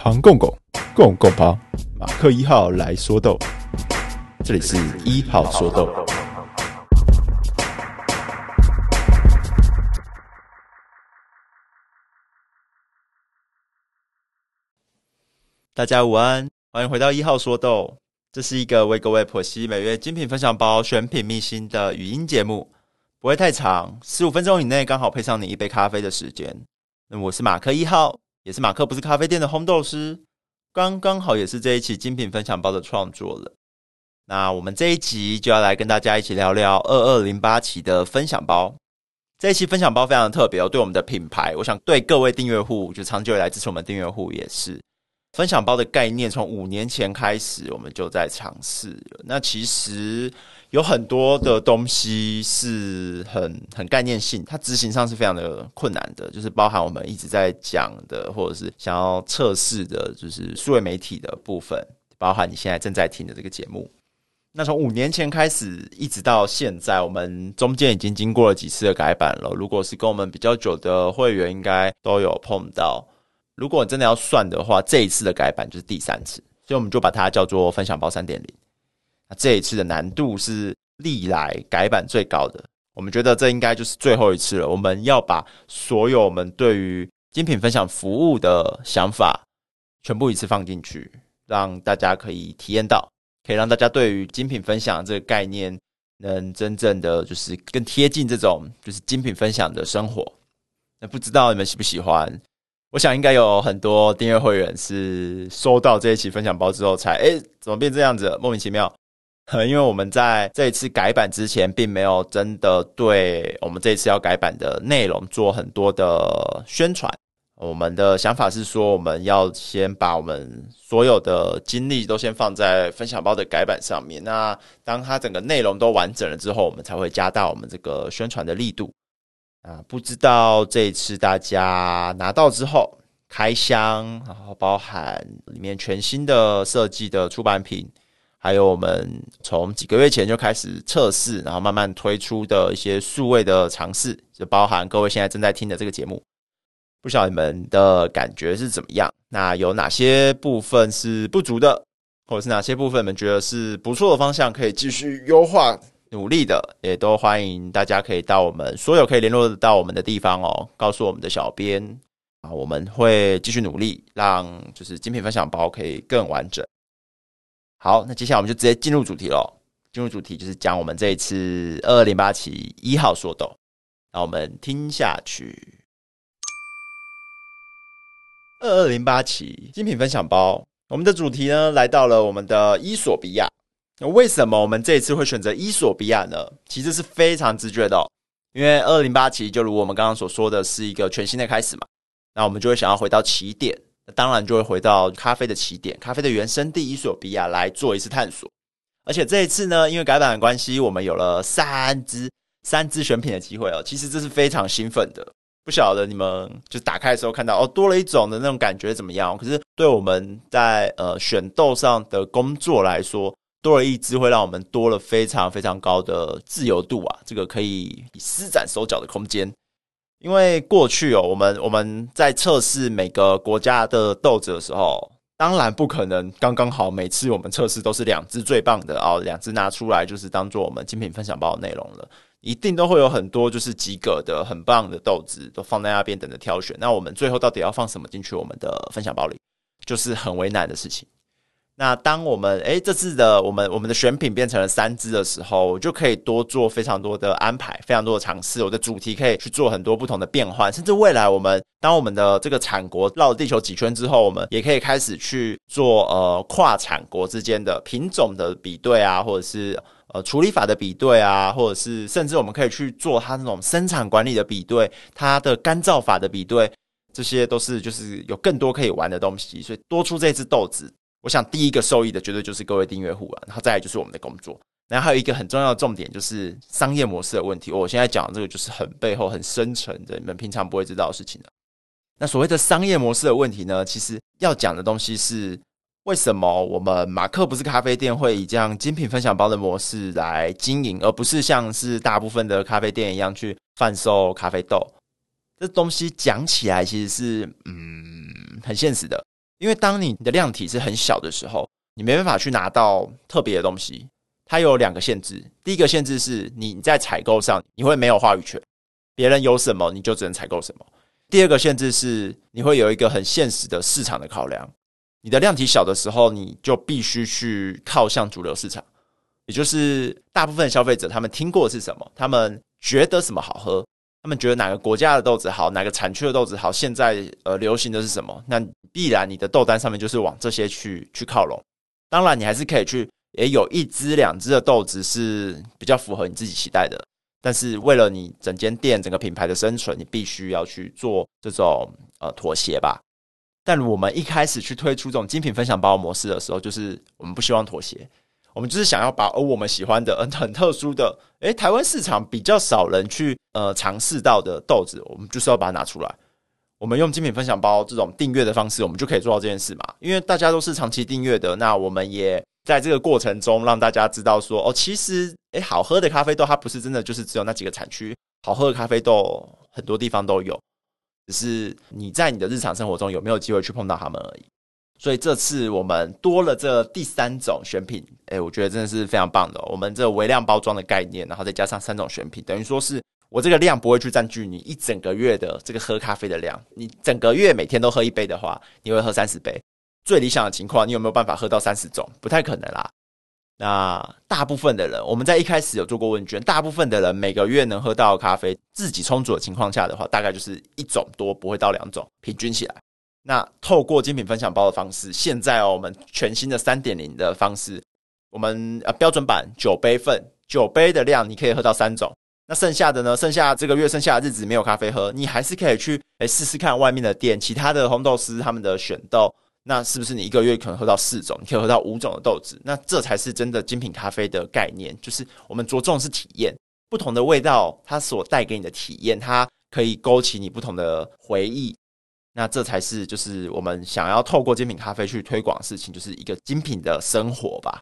庞公公，公公庞，马克一号来说豆，这里是一号说豆。大家午安，欢迎回到一号说豆，这是一个为各位剖析每月精品分享包选品秘辛的语音节目，不会太长，十五分钟以内刚好配上你一杯咖啡的时间。那我是马克一号。也是马克不是咖啡店的烘豆师，刚刚好也是这一期精品分享包的创作了。那我们这一集就要来跟大家一起聊聊二二零八期的分享包。这一期分享包非常的特别哦，对我们的品牌，我想对各位订阅户，就长久以来支持我们订阅户也是。分享包的概念从五年前开始，我们就在尝试。那其实。有很多的东西是很很概念性，它执行上是非常的困难的，就是包含我们一直在讲的，或者是想要测试的，就是数位媒体的部分，包含你现在正在听的这个节目。那从五年前开始一直到现在，我们中间已经经过了几次的改版了。如果是跟我们比较久的会员，应该都有碰到。如果真的要算的话，这一次的改版就是第三次，所以我们就把它叫做分享包三点零。那这一次的难度是历来改版最高的，我们觉得这应该就是最后一次了。我们要把所有我们对于精品分享服务的想法全部一次放进去，让大家可以体验到，可以让大家对于精品分享这个概念能真正的就是更贴近这种就是精品分享的生活。那不知道你们喜不喜欢？我想应该有很多订阅会员是收到这一期分享包之后才，诶，怎么变这样子？莫名其妙。因为我们在这一次改版之前，并没有真的对我们这一次要改版的内容做很多的宣传。我们的想法是说，我们要先把我们所有的精力都先放在分享包的改版上面。那当它整个内容都完整了之后，我们才会加大我们这个宣传的力度。啊，不知道这一次大家拿到之后开箱，然后包含里面全新的设计的出版品。还有我们从几个月前就开始测试，然后慢慢推出的一些数位的尝试，就包含各位现在正在听的这个节目，不晓得你们的感觉是怎么样？那有哪些部分是不足的，或者是哪些部分你们觉得是不错的方向，可以继续优化努力的，也都欢迎大家可以到我们所有可以联络到我们的地方哦，告诉我们的小编啊，我们会继续努力，让就是精品分享包可以更完整。好，那接下来我们就直接进入主题喽。进入主题就是讲我们这一次二二零八期一号说豆，那我们听下去。二二零八期精品分享包，我们的主题呢来到了我们的伊索比亚。那为什么我们这一次会选择伊索比亚呢？其实是非常直觉的哦，因为二零八期就如我们刚刚所说的是一个全新的开始嘛，那我们就会想要回到起点。当然就会回到咖啡的起点，咖啡的原生地伊索比亚来做一次探索。而且这一次呢，因为改版的关系，我们有了三支三支选品的机会哦。其实这是非常兴奋的。不晓得你们就打开的时候看到哦，多了一种的那种感觉怎么样？可是对我们在呃选豆上的工作来说，多了一只会让我们多了非常非常高的自由度啊，这个可以施展手脚的空间。因为过去哦，我们我们在测试每个国家的豆子的时候，当然不可能刚刚好每次我们测试都是两支最棒的哦，两支拿出来就是当做我们精品分享包的内容了，一定都会有很多就是及格的很棒的豆子都放在那边等着挑选。那我们最后到底要放什么进去我们的分享包里，就是很为难的事情。那当我们诶这次的我们我们的选品变成了三支的时候，我就可以多做非常多的安排，非常多的尝试。我的主题可以去做很多不同的变换，甚至未来我们当我们的这个产国绕地球几圈之后，我们也可以开始去做呃跨产国之间的品种的比对啊，或者是呃处理法的比对啊，或者是甚至我们可以去做它那种生产管理的比对，它的干燥法的比对，这些都是就是有更多可以玩的东西。所以多出这支豆子。我想第一个受益的绝对就是各位订阅户啊，然后再来就是我们的工作，然后还有一个很重要的重点就是商业模式的问题。我现在讲的这个就是很背后很深层的，你们平常不会知道的事情的。那所谓的商业模式的问题呢，其实要讲的东西是为什么我们马克不是咖啡店会以这样精品分享包的模式来经营，而不是像是大部分的咖啡店一样去贩售咖啡豆。这东西讲起来其实是嗯很现实的。因为当你的量体是很小的时候，你没办法去拿到特别的东西。它有两个限制，第一个限制是你在采购上你会没有话语权，别人有什么你就只能采购什么。第二个限制是你会有一个很现实的市场的考量，你的量体小的时候，你就必须去靠向主流市场，也就是大部分消费者他们听过是什么，他们觉得什么好喝，他们觉得哪个国家的豆子好，哪个产区的豆子好，现在呃流行的是什么，那必然你的豆单上面就是往这些去去靠拢。当然，你还是可以去。也有一支两支的豆子是比较符合你自己期待的，但是为了你整间店整个品牌的生存，你必须要去做这种呃妥协吧。但我们一开始去推出这种精品分享包模式的时候，就是我们不希望妥协，我们就是想要把哦我们喜欢的嗯很特殊的，诶台湾市场比较少人去呃尝试到的豆子，我们就是要把它拿出来。我们用精品分享包这种订阅的方式，我们就可以做到这件事嘛。因为大家都是长期订阅的，那我们也。在这个过程中，让大家知道说，哦，其实，诶，好喝的咖啡豆，它不是真的就是只有那几个产区。好喝的咖啡豆，很多地方都有，只是你在你的日常生活中有没有机会去碰到它们而已。所以这次我们多了这第三种选品，诶，我觉得真的是非常棒的。我们这微量包装的概念，然后再加上三种选品，等于说是我这个量不会去占据你一整个月的这个喝咖啡的量。你整个月每天都喝一杯的话，你会喝三十杯。最理想的情况，你有没有办法喝到三十种？不太可能啦。那大部分的人，我们在一开始有做过问卷，大部分的人每个月能喝到咖啡，自己充足的情况下的话，大概就是一种多，不会到两种，平均起来。那透过精品分享包的方式，现在哦，我们全新的三点零的方式，我们呃标准版九杯份，九杯的量你可以喝到三种。那剩下的呢？剩下这个月剩下的日子没有咖啡喝，你还是可以去诶试试看外面的店，其他的红豆丝他们的选豆。那是不是你一个月可能喝到四种，你可以喝到五种的豆子？那这才是真的精品咖啡的概念，就是我们着重是体验，不同的味道，它所带给你的体验，它可以勾起你不同的回忆。那这才是就是我们想要透过精品咖啡去推广的事情，就是一个精品的生活吧。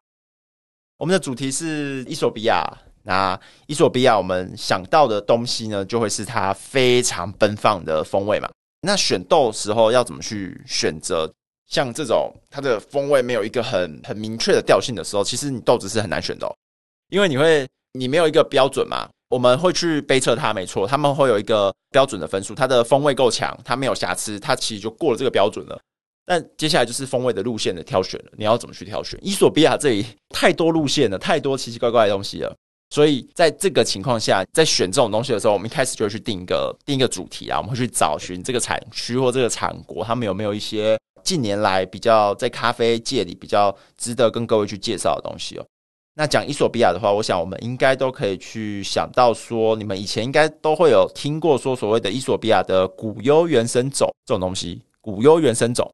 我们的主题是伊索比亚，那伊索比亚我们想到的东西呢，就会是它非常奔放的风味嘛。那选豆时候要怎么去选择？像这种它的风味没有一个很很明确的调性的时候，其实你豆子是很难选的哦，因为你会你没有一个标准嘛。我们会去杯测它，没错，他们会有一个标准的分数，它的风味够强，它没有瑕疵，它其实就过了这个标准了。但接下来就是风味的路线的挑选了，你要怎么去挑选？伊索比亚这里太多路线了，太多奇奇怪怪的东西了，所以在这个情况下，在选这种东西的时候，我们一开始就会去定一个定一个主题啊，我们会去找寻这个产区或这个产国，他们有没有一些。近年来比较在咖啡界里比较值得跟各位去介绍的东西哦。那讲伊索比亚的话，我想我们应该都可以去想到说，你们以前应该都会有听过说所谓的伊索比亚的古优原生种这种东西。古优原生种，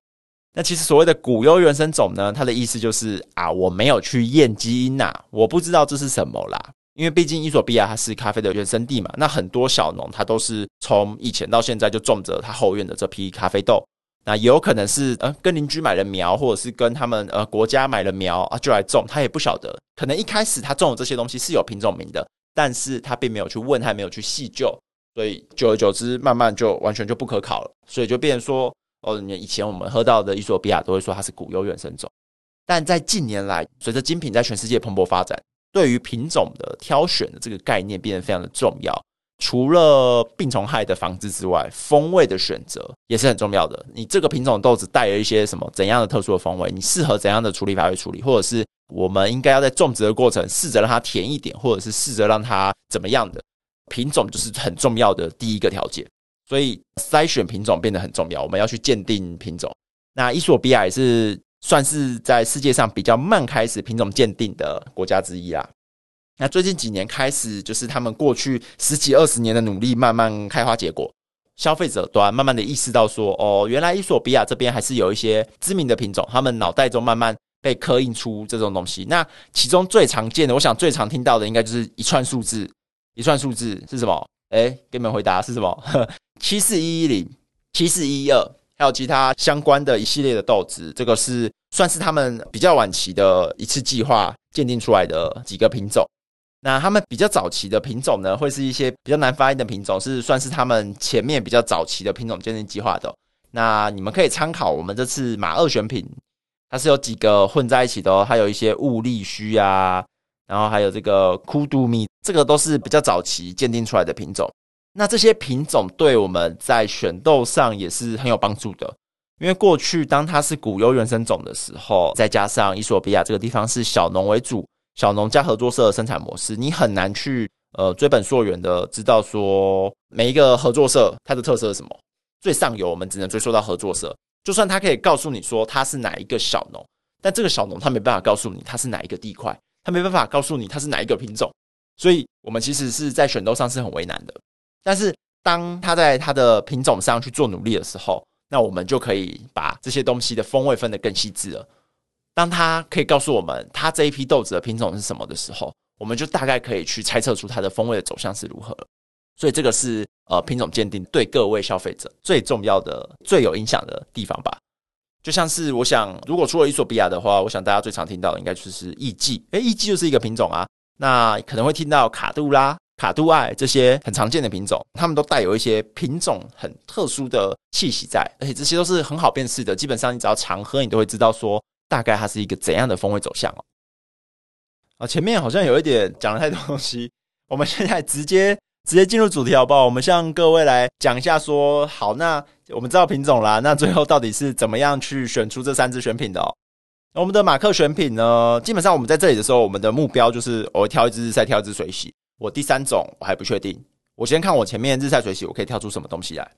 那其实所谓的古优原生种呢，它的意思就是啊，我没有去验基因呐，我不知道这是什么啦。因为毕竟伊索比亚它是咖啡的原生地嘛，那很多小农他都是从以前到现在就种着他后院的这批咖啡豆。那有可能是呃跟邻居买了苗，或者是跟他们呃国家买了苗啊，就来种。他也不晓得，可能一开始他种的这些东西是有品种名的，但是他并没有去问，他没有去细究，所以久而久之，慢慢就完全就不可考了。所以就变成说，哦，以前我们喝到的伊索比亚都会说它是古优原生种，但在近年来，随着精品在全世界蓬勃发展，对于品种的挑选的这个概念变得非常的重要。除了病虫害的防治之外，风味的选择也是很重要的。你这个品种豆子带了一些什么怎样的特殊的风味？你适合怎样的处理法去处理？或者是我们应该要在种植的过程试着让它甜一点，或者是试着让它怎么样的品种，就是很重要的第一个条件。所以筛选品种变得很重要，我们要去鉴定品种。那伊索比亚也是算是在世界上比较慢开始品种鉴定的国家之一啦。那最近几年开始，就是他们过去十几二十年的努力慢慢开花结果，消费者端慢慢的意识到说，哦，原来伊索比亚这边还是有一些知名的品种，他们脑袋中慢慢被刻印出这种东西。那其中最常见的，我想最常听到的，应该就是一串数字，一串数字是什么？哎，给你们回答是什么？七四一一零、七四一一二，还有其他相关的一系列的豆子，这个是算是他们比较晚期的一次计划鉴定出来的几个品种。那他们比较早期的品种呢，会是一些比较难发音的品种，是算是他们前面比较早期的品种鉴定计划的。那你们可以参考我们这次马二选品，它是有几个混在一起的哦，还有一些雾力须啊，然后还有这个库杜米，这个都是比较早期鉴定出来的品种。那这些品种对我们在选豆上也是很有帮助的，因为过去当它是古优原生种的时候，再加上伊索比亚这个地方是小农为主，小农加合作社的生产模式，你很难去呃追本溯源的知道说每一个合作社它的特色是什么。最上游我们只能追溯到合作社，就算他可以告诉你说他是哪一个小农，但这个小农他没办法告诉你他是哪一个地块，他没办法告诉你他是哪一个品种，所以我们其实是在选豆上是很为难的。但是，当他在他的品种上去做努力的时候，那我们就可以把这些东西的风味分得更细致了。当他可以告诉我们他这一批豆子的品种是什么的时候，我们就大概可以去猜测出它的风味的走向是如何。所以，这个是呃品种鉴定对各位消费者最重要的、最有影响的地方吧。就像是我想，如果除了伊索比亚的话，我想大家最常听到的应该就是艺伎。诶，艺伎就是一个品种啊。那可能会听到卡杜拉。卡杜艾这些很常见的品种，它们都带有一些品种很特殊的气息在，而且这些都是很好辨识的。基本上你只要常喝，你都会知道说大概它是一个怎样的风味走向哦。啊，前面好像有一点讲了太多东西，我们现在直接直接进入主题好不好？我们向各位来讲一下说，好，那我们知道品种啦，那最后到底是怎么样去选出这三只选品的哦？我们的马克选品呢，基本上我们在这里的时候，我们的目标就是我会挑一只日晒，挑一只水洗。我第三种我还不确定，我先看我前面日晒水洗，我可以挑出什么东西来。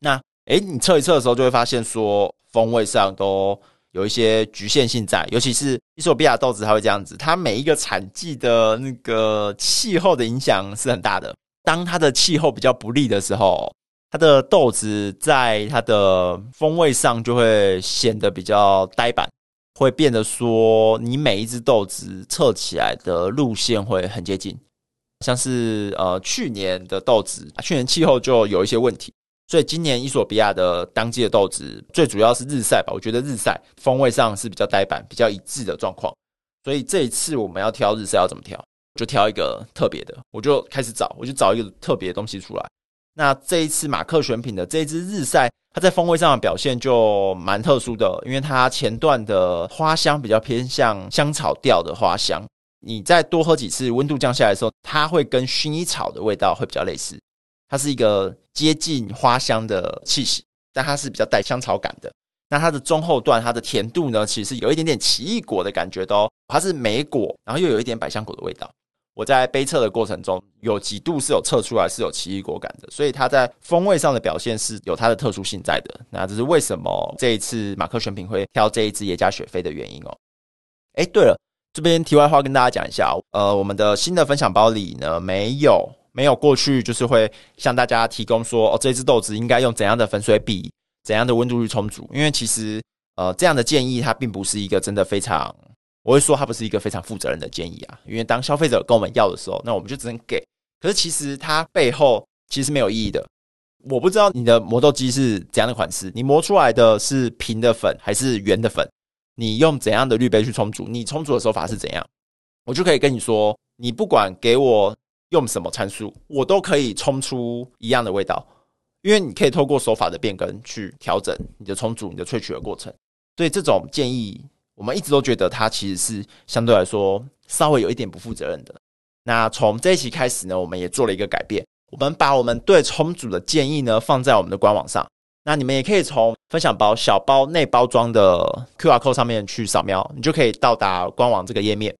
那诶，你测一测的时候就会发现说风味上都有一些局限性在，尤其是伊索比亚豆子，它会这样子，它每一个产季的那个气候的影响是很大的。当它的气候比较不利的时候，它的豆子在它的风味上就会显得比较呆板，会变得说你每一只豆子测起来的路线会很接近。像是呃去年的豆子，去年气候就有一些问题，所以今年伊索比亚的当季的豆子最主要是日晒吧。我觉得日晒风味上是比较呆板、比较一致的状况。所以这一次我们要挑日晒要怎么挑？就挑一个特别的，我就开始找，我就找一个特别的东西出来。那这一次马克选品的这一支日晒，它在风味上的表现就蛮特殊的，因为它前段的花香比较偏向香草调的花香。你再多喝几次，温度降下来的时候，它会跟薰衣草的味道会比较类似。它是一个接近花香的气息，但它是比较带香草感的。那它的中后段，它的甜度呢，其实有一点点奇异果的感觉的哦。它是莓果，然后又有一点百香果的味道。我在杯测的过程中，有几度是有测出来是有奇异果感的，所以它在风味上的表现是有它的特殊性在的。那这是为什么这一次马克选品会挑这一支耶加雪菲的原因哦。哎，对了。这边题外话跟大家讲一下，呃，我们的新的分享包里呢，没有没有过去就是会向大家提供说，哦，这支豆子应该用怎样的粉水比，怎样的温度去冲煮，因为其实呃这样的建议它并不是一个真的非常，我会说它不是一个非常负责任的建议啊，因为当消费者跟我们要的时候，那我们就只能给，可是其实它背后其实没有意义的，我不知道你的磨豆机是怎样的款式，你磨出来的是平的粉还是圆的粉？你用怎样的滤杯去冲煮？你冲煮的手法是怎样？我就可以跟你说，你不管给我用什么参数，我都可以冲出一样的味道，因为你可以透过手法的变更去调整你的冲煮、你的萃取的过程。所以这种建议，我们一直都觉得它其实是相对来说稍微有一点不负责任的。那从这一期开始呢，我们也做了一个改变，我们把我们对冲煮的建议呢放在我们的官网上。那你们也可以从分享包小包内包装的 QR code 上面去扫描，你就可以到达官网这个页面，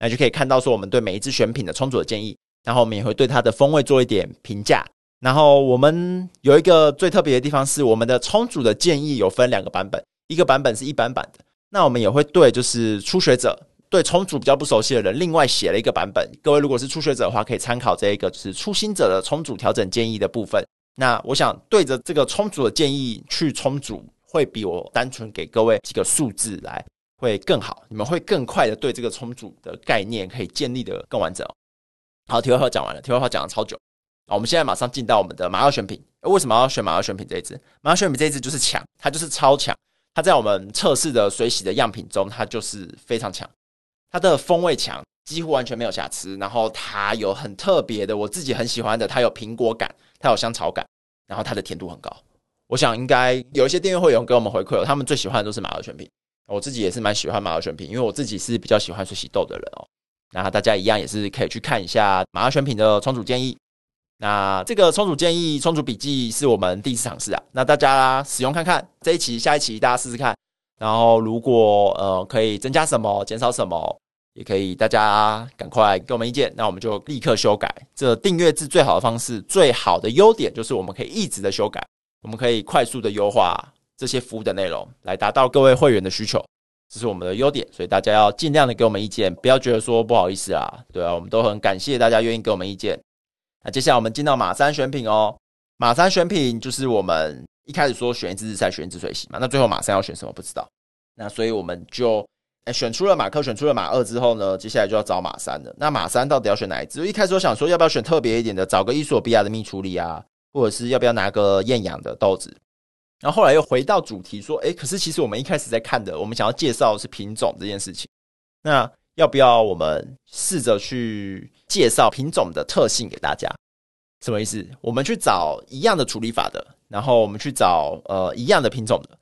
那就可以看到说我们对每一支选品的冲煮的建议，然后我们也会对它的风味做一点评价。然后我们有一个最特别的地方是，我们的冲煮的建议有分两个版本，一个版本是一般版的，那我们也会对就是初学者对冲煮比较不熟悉的人，另外写了一个版本。各位如果是初学者的话，可以参考这一个就是初心者的冲煮调整建议的部分。那我想对着这个冲煮的建议去冲煮，会比我单纯给各位几个数字来会更好，你们会更快的对这个冲煮的概念可以建立的更完整。好，题外话讲完了，题外话讲了超久，好，我们现在马上进到我们的马二选品。为什么要选马二选品这一支？马二选品这一支就是强，它就是超强，它在我们测试的水洗的样品中，它就是非常强，它的风味强，几乎完全没有瑕疵，然后它有很特别的，我自己很喜欢的，它有苹果感。它有香草感，然后它的甜度很高。我想应该有一些订阅会员给我们回馈，他们最喜欢的都是马儿选品。我自己也是蛮喜欢马儿选品，因为我自己是比较喜欢水洗豆的人哦。那大家一样也是可以去看一下马儿选品的冲煮建议。那这个冲煮建议、冲煮笔记是我们第一次尝试啊。那大家使用看看这一期、下一期，大家试试看。然后如果呃可以增加什么、减少什么，也可以大家赶快给我们意见，那我们就立刻修改。这订阅制最好的方式、最好的优点就是我们可以一直的修改，我们可以快速的优化这些服务的内容，来达到各位会员的需求。这是我们的优点，所以大家要尽量的给我们意见，不要觉得说不好意思啊，对啊，我们都很感谢大家愿意给我们意见。那接下来我们进到马三选品哦，马三选品就是我们一开始说选一支日晒，选一支水洗嘛，那最后马三要选什么不知道，那所以我们就诶选出了马克，选出了马二之后呢，接下来就要找马三了。那马三到底要选哪一支？一开始我想说要不要选特别一点的，找个伊索比亚的蜜处理啊，或者是要不要拿个厌氧的豆子。然后后来又回到主题，说：“哎，可是其实我们一开始在看的，我们想要介绍的是品种这件事情。那要不要我们试着去介绍品种的特性给大家？什么意思？我们去找一样的处理法的，然后我们去找呃一样的品种的。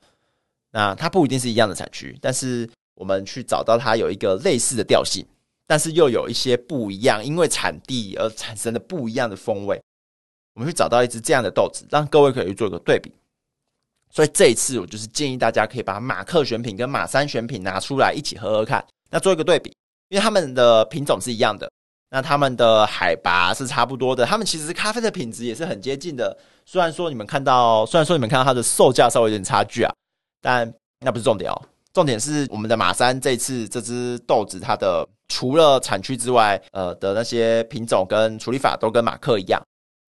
那它不一定是一样的产区，但是我们去找到它有一个类似的调性，但是又有一些不一样，因为产地而产生的不一样的风味。我们去找到一只这样的豆子，让各位可以去做一个对比。”所以这一次我就是建议大家可以把马克选品跟马三选品拿出来一起喝喝看，那做一个对比，因为他们的品种是一样的，那他们的海拔是差不多的，他们其实咖啡的品质也是很接近的。虽然说你们看到，虽然说你们看到它的售价稍微有点差距啊，但那不是重点哦，重点是我们的马三这次这支豆子，它的除了产区之外，呃的那些品种跟处理法都跟马克一样，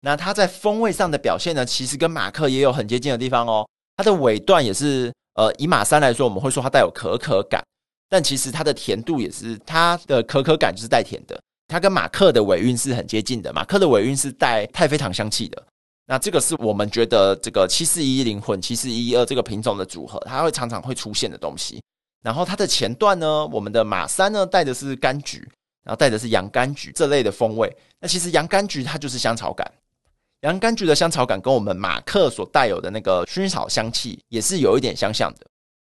那它在风味上的表现呢，其实跟马克也有很接近的地方哦。它的尾段也是，呃，以马三来说，我们会说它带有可可感，但其实它的甜度也是，它的可可感就是带甜的。它跟马克的尾韵是很接近的，马克的尾韵是带太妃糖香气的。那这个是我们觉得这个七四一一零混七四一一二这个品种的组合，它会常常会出现的东西。然后它的前段呢，我们的马三呢带的是柑橘，然后带的是洋甘菊这类的风味。那其实洋甘菊它就是香草感。洋甘菊的香草感跟我们马克所带有的那个薰衣草香气也是有一点相像的，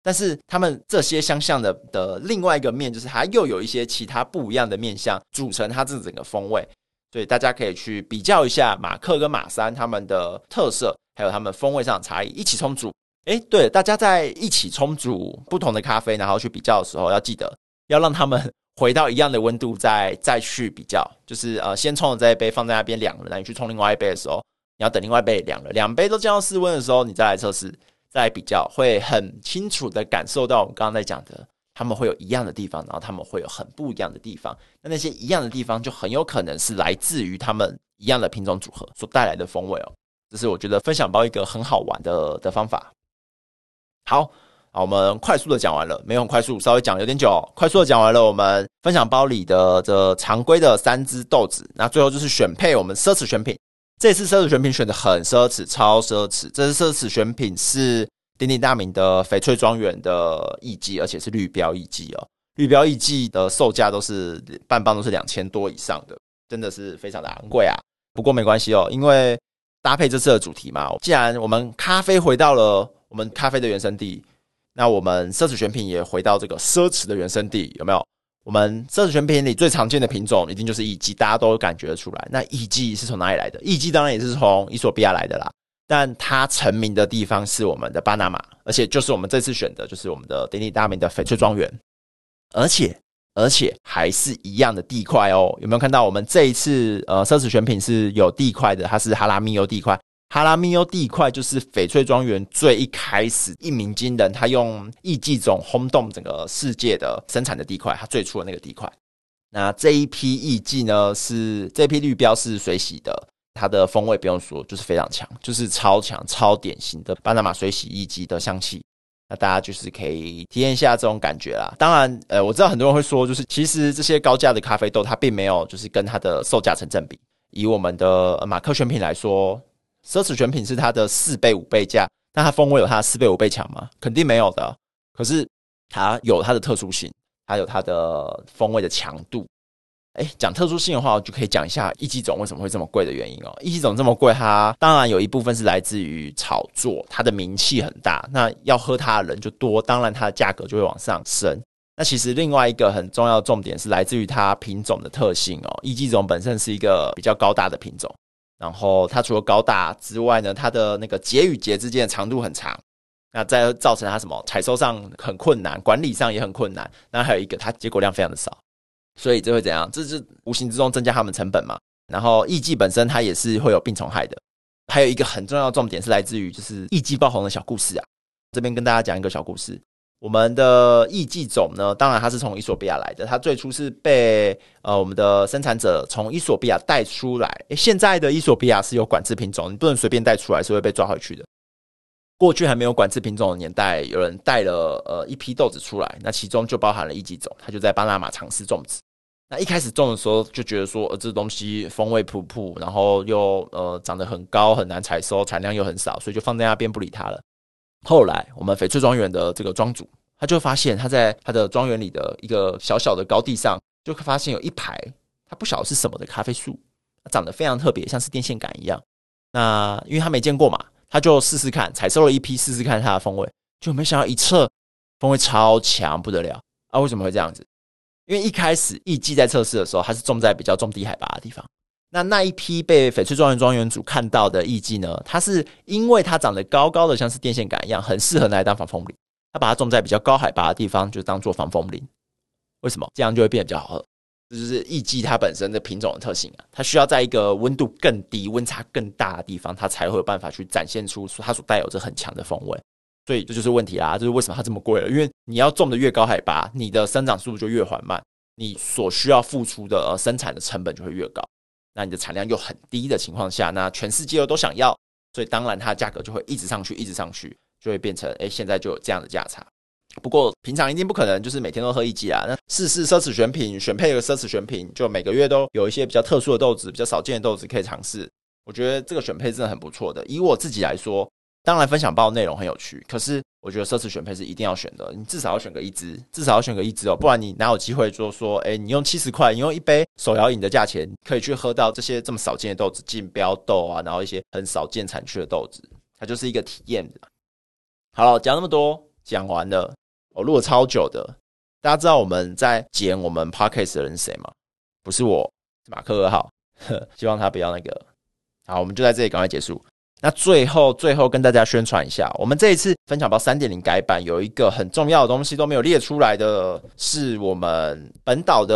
但是他们这些相像的的另外一个面，就是它又有一些其他不一样的面相组成它这整个风味，所以大家可以去比较一下马克跟马三他们的特色，还有他们风味上的差异，一起冲煮。诶，对，大家在一起冲煮不同的咖啡，然后去比较的时候，要记得要让他们。回到一样的温度再，再去比较，就是呃，先冲了这一杯放在那边凉了，那你去冲另外一杯的时候，你要等另外一杯凉了，两杯都降到室温的时候，你再来测试，再来比较，会很清楚的感受到我们刚刚在讲的，他们会有一样的地方，然后他们会有很不一样的地方。那那些一样的地方，就很有可能是来自于他们一样的品种组合所带来的风味哦。这是我觉得分享包一个很好玩的的方法。好。我们快速的讲完了，没有很快速，稍微讲有点久。快速的讲完了，我们分享包里的这常规的三支豆子，那最后就是选配我们奢侈选品。这次奢侈选品选的很奢侈，超奢侈。这次奢侈选品是鼎鼎大名的翡翠庄园的艺妓，而且是绿标艺妓哦。绿标艺妓的售价都是半磅都是两千多以上的，真的是非常的昂贵啊。不过没关系哦，因为搭配这次的主题嘛，既然我们咖啡回到了我们咖啡的原生地。那我们奢侈选品也回到这个奢侈的原生地，有没有？我们奢侈选品里最常见的品种一定就是艺妓，大家都感觉得出来。那艺妓是从哪里来的？艺妓当然也是从伊索比亚来的啦，但它成名的地方是我们的巴拿马，而且就是我们这次选的，就是我们的鼎鼎大名的翡翠庄园，而且而且还是一样的地块哦。有没有看到我们这一次呃奢侈选品是有地块的？它是哈拉密欧地块。哈拉密欧地块就是翡翠庄园最一开始一鸣惊人，他用艺妓种轰动整个世界的生产的地块，它最初的那个地块。那这一批艺妓呢，是这批绿标是水洗的，它的风味不用说，就是非常强，就是超强、超典型的巴拿马水洗艺妓的香气。那大家就是可以体验一下这种感觉啦。当然，呃，我知道很多人会说，就是其实这些高价的咖啡豆，它并没有就是跟它的售价成正比。以我们的马克选品来说。奢侈选品是它的四倍五倍价，那它风味有它四倍五倍强吗？肯定没有的。可是它有它的特殊性，它有它的风味的强度。哎，讲特殊性的话，我就可以讲一下一机种为什么会这么贵的原因哦。一机种这么贵，它当然有一部分是来自于炒作，它的名气很大，那要喝它的人就多，当然它的价格就会往上升。那其实另外一个很重要的重点是来自于它品种的特性哦。一机种本身是一个比较高大的品种，然后它除了高大之外呢，它的那个节与节之间的长度很长，那再造成它什么采收上很困难，管理上也很困难。那还有一个，它结果量非常的少。所以这会怎样？这是无形之中增加他们成本嘛。然后艺伎本身它也是会有病虫害的。还有一个很重要的重点是来自于就是艺伎爆红的小故事啊。这边跟大家讲一个小故事。我们的艺伎种呢，当然它是从伊索比亚来的。它最初是被呃我们的生产者从伊索比亚带出来。诶，现在的伊索比亚是有管制品种，你不能随便带出来，是会被抓回去的。过去还没有管制品种的年代，有人带了呃一批豆子出来，那其中就包含了艺伎种，他就在巴拿马尝试种植。那一开始种的时候就觉得说，呃，这东西风味普普，然后又呃长得很高，很难采收，产量又很少，所以就放在那边不理它了。后来我们翡翠庄园的这个庄主，他就发现他在他的庄园里的一个小小的高地上，就发现有一排他不晓得是什么的咖啡树，长得非常特别，像是电线杆一样。那因为他没见过嘛，他就试试看，采收了一批试试看它的风味，就没想到一测风味超强不得了啊！为什么会这样子？因为一开始艺伎在测试的时候，它是种在比较中低海拔的地方。那那一批被翡翠庄园庄园主看到的艺伎呢，它是因为它长得高高的，像是电线杆一样，很适合拿来当防风林。他把它种在比较高海拔的地方，就当做防风林。为什么？这样就会变得比较好喝。这就是艺伎它本身的品种的特性啊，它需要在一个温度更低、温差更大的地方，它才会有办法去展现出它所带有着很强的风味。所以这就是问题啦，就是为什么它这么贵了？因为你要种的越高海拔，你的生长速度就越缓慢，你所需要付出的生产的成本就会越高。那你的产量又很低的情况下，那全世界又都想要，所以当然它价格就会一直上去，一直上去，就会变成哎，现在就有这样的价差。不过平常一定不可能就是每天都喝一季啊，那试试奢侈选品，选配一个奢侈选品，就每个月都有一些比较特殊的豆子，比较少见的豆子可以尝试。我觉得这个选配真的很不错的。以我自己来说。当然，分享包内容很有趣，可是我觉得奢侈选配是一定要选的。你至少要选个一支，至少要选个一支哦，不然你哪有机会就说，哎，你用七十块，你用一杯手摇饮的价钱，可以去喝到这些这么少见的豆子，竞标豆啊，然后一些很少见产区的豆子，它就是一个体验。好了，讲那么多，讲完了，我录了超久的。大家知道我们在剪我们 podcast 的人是谁吗？不是我，是马克二号，希望他不要那个。好，我们就在这里赶快结束。那最后，最后跟大家宣传一下，我们这一次分享包三点零改版有一个很重要的东西都没有列出来的，是我们本岛的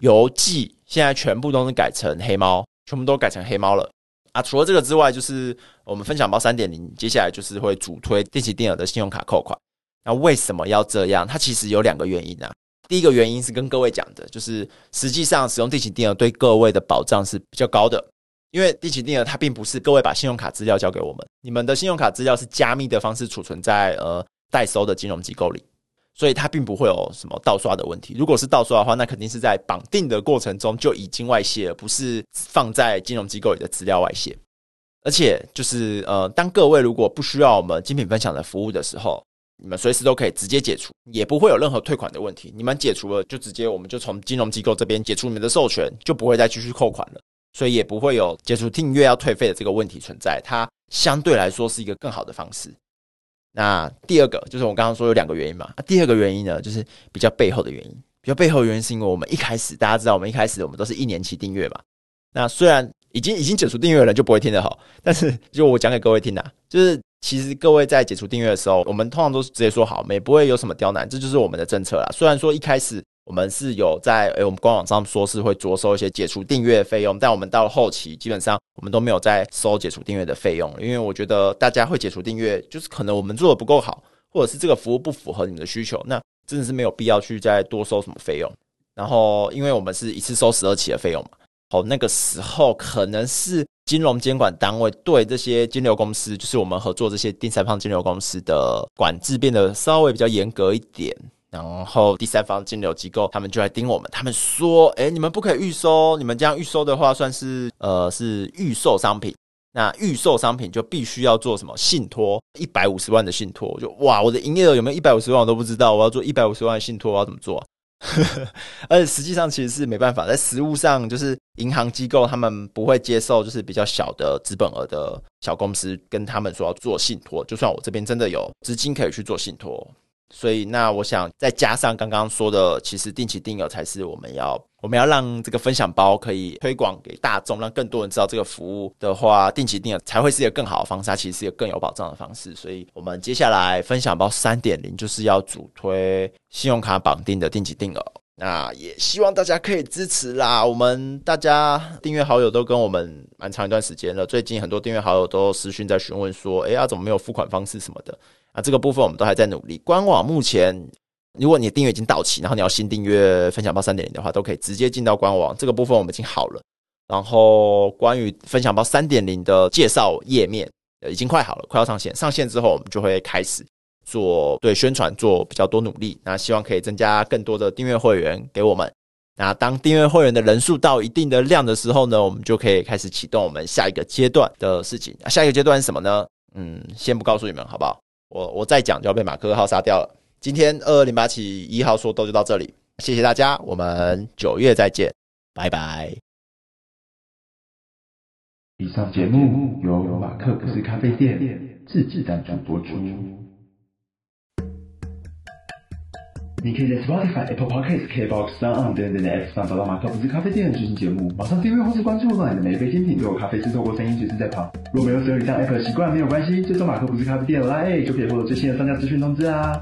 邮寄，现在全部都是改成黑猫，全部都改成黑猫了啊！除了这个之外，就是我们分享包三点零，接下来就是会主推定期定额的信用卡扣款。那为什么要这样？它其实有两个原因啊。第一个原因是跟各位讲的，就是实际上使用定期定额对各位的保障是比较高的。因为定期定额它并不是各位把信用卡资料交给我们，你们的信用卡资料是加密的方式储存在呃代收的金融机构里，所以它并不会有什么盗刷的问题。如果是盗刷的话，那肯定是在绑定的过程中就已经外泄，不是放在金融机构里的资料外泄。而且就是呃，当各位如果不需要我们精品分享的服务的时候，你们随时都可以直接解除，也不会有任何退款的问题。你们解除了，就直接我们就从金融机构这边解除你们的授权，就不会再继续扣款了。所以也不会有解除订阅要退费的这个问题存在，它相对来说是一个更好的方式。那第二个就是我刚刚说有两个原因嘛，那第二个原因呢，就是比较背后的原因。比较背后的原因是因为我们一开始大家知道，我们一开始我们都是一年期订阅嘛。那虽然已经已经解除订阅了，就不会听得好，但是就我讲给各位听呐，就是其实各位在解除订阅的时候，我们通常都是直接说好，也不会有什么刁难，这就是我们的政策啦。虽然说一开始。我们是有在诶、我们官网上说是会着收一些解除订阅费用，但我们到了后期，基本上我们都没有再收解除订阅的费用，因为我觉得大家会解除订阅，就是可能我们做的不够好，或者是这个服务不符合你们的需求，那真的是没有必要去再多收什么费用。然后，因为我们是一次收十二期的费用嘛，好，那个时候可能是金融监管单位对这些金流公司，就是我们合作这些第三方金流公司的管制变得稍微比较严格一点。然后第三方金流机构他们就来盯我们，他们说：“诶，你们不可以预收，你们这样预收的话，算是呃是预售商品。那预售商品就必须要做什么信托，一百五十万的信托。就哇，我的营业额有没有一百五十万我都不知道，我要做一百五十万的信托，我要怎么做？而且实际上其实是没办法，在实务上就是银行机构他们不会接受，就是比较小的资本额的小公司跟他们说要做信托，就算我这边真的有资金可以去做信托。所以，那我想再加上刚刚说的，其实定期定额才是我们要我们要让这个分享包可以推广给大众，让更多人知道这个服务的话，定期定额才会是一个更好的方式，它其实是一个更有保障的方式。所以我们接下来分享包三点零就是要主推信用卡绑定的定期定额，那也希望大家可以支持啦。我们大家订阅好友都跟我们蛮长一段时间了，最近很多订阅好友都私讯在询问说，哎呀，怎么没有付款方式什么的。啊这个部分我们都还在努力。官网目前，如果你的订阅已经到期，然后你要新订阅分享包三点零的话，都可以直接进到官网。这个部分我们已经好了。然后关于分享包三点零的介绍页面，已经快好了，快要上线。上线之后，我们就会开始做对宣传做比较多努力。那希望可以增加更多的订阅会员给我们。那当订阅会员的人数到一定的量的时候呢，我们就可以开始启动我们下一个阶段的事情。下一个阶段是什么呢？嗯，先不告诉你们，好不好？我我再讲就要被马克号杀掉了。今天二二零八七一号说都就到这里，谢谢大家，我们九月再见，拜拜。以上节目由马克不是咖啡店自制赞助播出。你可以在 Spotify、Apple Podcasts、KBox、s o u n 等等 App 上找到马克不是咖啡店的最新节目。马上订阅或是关注，让你的每一杯精品都有咖啡师透过声音随时在旁。如果没有使用以上 App 的习惯，没有关系，追踪马克不是咖啡店的 LINE 就可以获得最新的商家资讯通知啊。